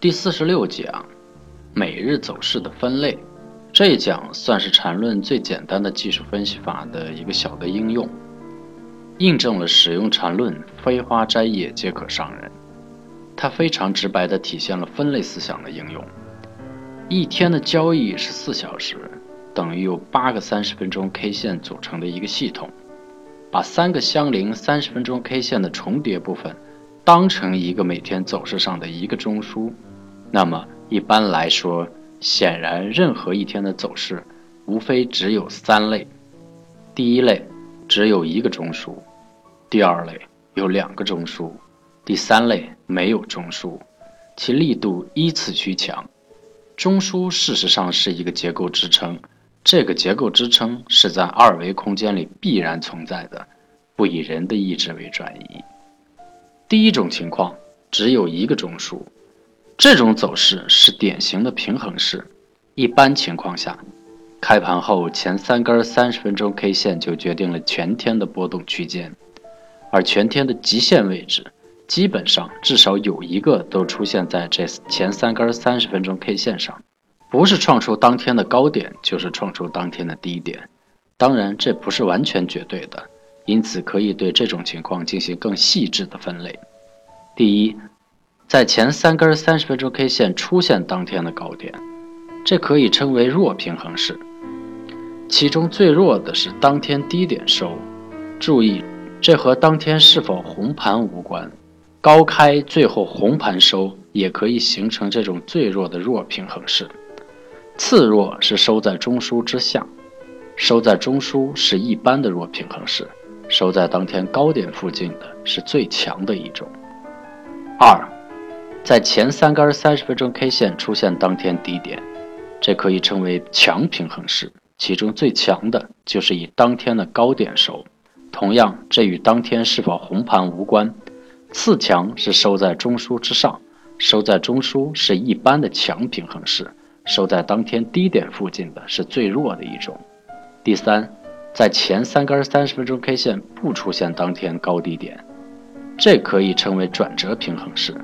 第四十六讲，每日走势的分类。这一讲算是缠论最简单的技术分析法的一个小的应用，印证了使用缠论飞花摘叶皆可伤人。它非常直白地体现了分类思想的应用。一天的交易是四小时，等于有八个三十分钟 K 线组成的一个系统。把三个相邻三十分钟 K 线的重叠部分当成一个每天走势上的一个中枢，那么一般来说，显然任何一天的走势无非只有三类：第一类只有一个中枢，第二类有两个中枢，第三类没有中枢，其力度依次趋强。中枢事实上是一个结构支撑。这个结构支撑是在二维空间里必然存在的，不以人的意志为转移。第一种情况只有一个中枢，这种走势是典型的平衡式。一般情况下，开盘后前三根三十分钟 K 线就决定了全天的波动区间，而全天的极限位置基本上至少有一个都出现在这前三根三十分钟 K 线上。不是创出当天的高点，就是创出当天的低点。当然，这不是完全绝对的，因此可以对这种情况进行更细致的分类。第一，在前三根三十分钟 K 线出现当天的高点，这可以称为弱平衡式。其中最弱的是当天低点收。注意，这和当天是否红盘无关。高开最后红盘收，也可以形成这种最弱的弱平衡式。次弱是收在中枢之下，收在中枢是一般的弱平衡式，收在当天高点附近的是最强的一种。二，在前三根三十分钟 K 线出现当天低点，这可以称为强平衡式，其中最强的就是以当天的高点收。同样，这与当天是否红盘无关。次强是收在中枢之上，收在中枢是一般的强平衡式。收在当天低点附近的是最弱的一种。第三，在前三根三十分钟 K 线不出现当天高低点，这可以称为转折平衡式。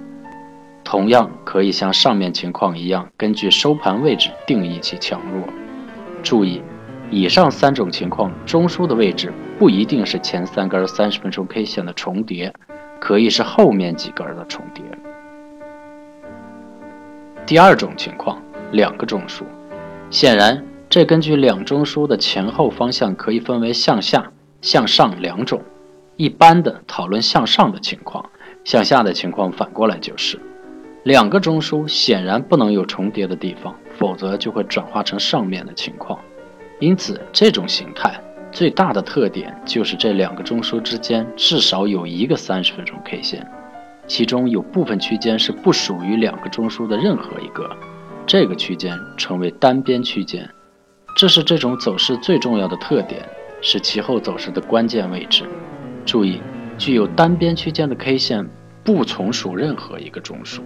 同样可以像上面情况一样，根据收盘位置定义其强弱。注意，以上三种情况，中枢的位置不一定是前三根三十分钟 K 线的重叠，可以是后面几根的重叠。第二种情况。两个中枢，显然这根据两中枢的前后方向可以分为向下、向上两种。一般的讨论向上的情况，向下的情况反过来就是两个中枢显然不能有重叠的地方，否则就会转化成上面的情况。因此，这种形态最大的特点就是这两个中枢之间至少有一个三十分钟 K 线，其中有部分区间是不属于两个中枢的任何一个。这个区间称为单边区间，这是这种走势最重要的特点，是其后走势的关键位置。注意，具有单边区间的 K 线不从属任何一个中枢。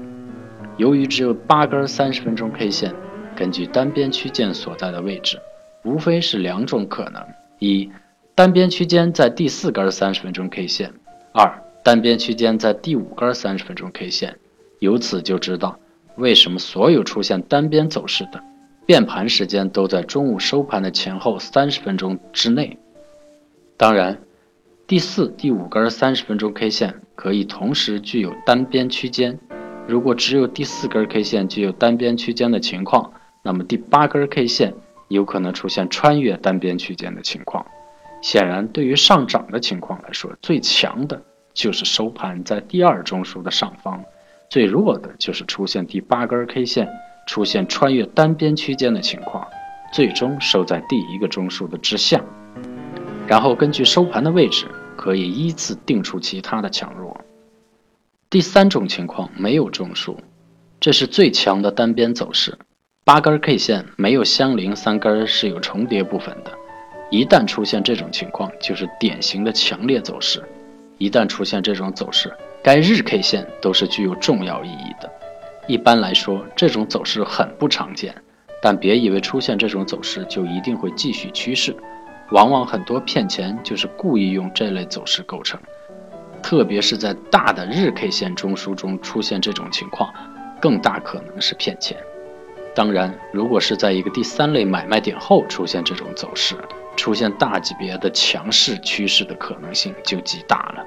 由于只有八根三十分钟 K 线，根据单边区间所在的位置，无非是两种可能：一，单边区间在第四根三十分钟 K 线；二，单边区间在第五根三十分钟 K 线。由此就知道。为什么所有出现单边走势的变盘时间都在中午收盘的前后三十分钟之内？当然，第四、第五根三十分钟 K 线可以同时具有单边区间。如果只有第四根 K 线具有单边区间的情况，那么第八根 K 线有可能出现穿越单边区间的情况。显然，对于上涨的情况来说，最强的就是收盘在第二中枢的上方。最弱的就是出现第八根 K 线出现穿越单边区间的情况，最终收在第一个中枢的之下。然后根据收盘的位置，可以依次定出其他的强弱。第三种情况没有中枢，这是最强的单边走势，八根 K 线没有相邻三根是有重叠部分的。一旦出现这种情况，就是典型的强烈走势。一旦出现这种走势，该日 K 线都是具有重要意义的。一般来说，这种走势很不常见，但别以为出现这种走势就一定会继续趋势。往往很多骗钱就是故意用这类走势构成，特别是在大的日 K 线中枢中出现这种情况，更大可能是骗钱。当然，如果是在一个第三类买卖点后出现这种走势，出现大级别的强势趋势的可能性就极大了。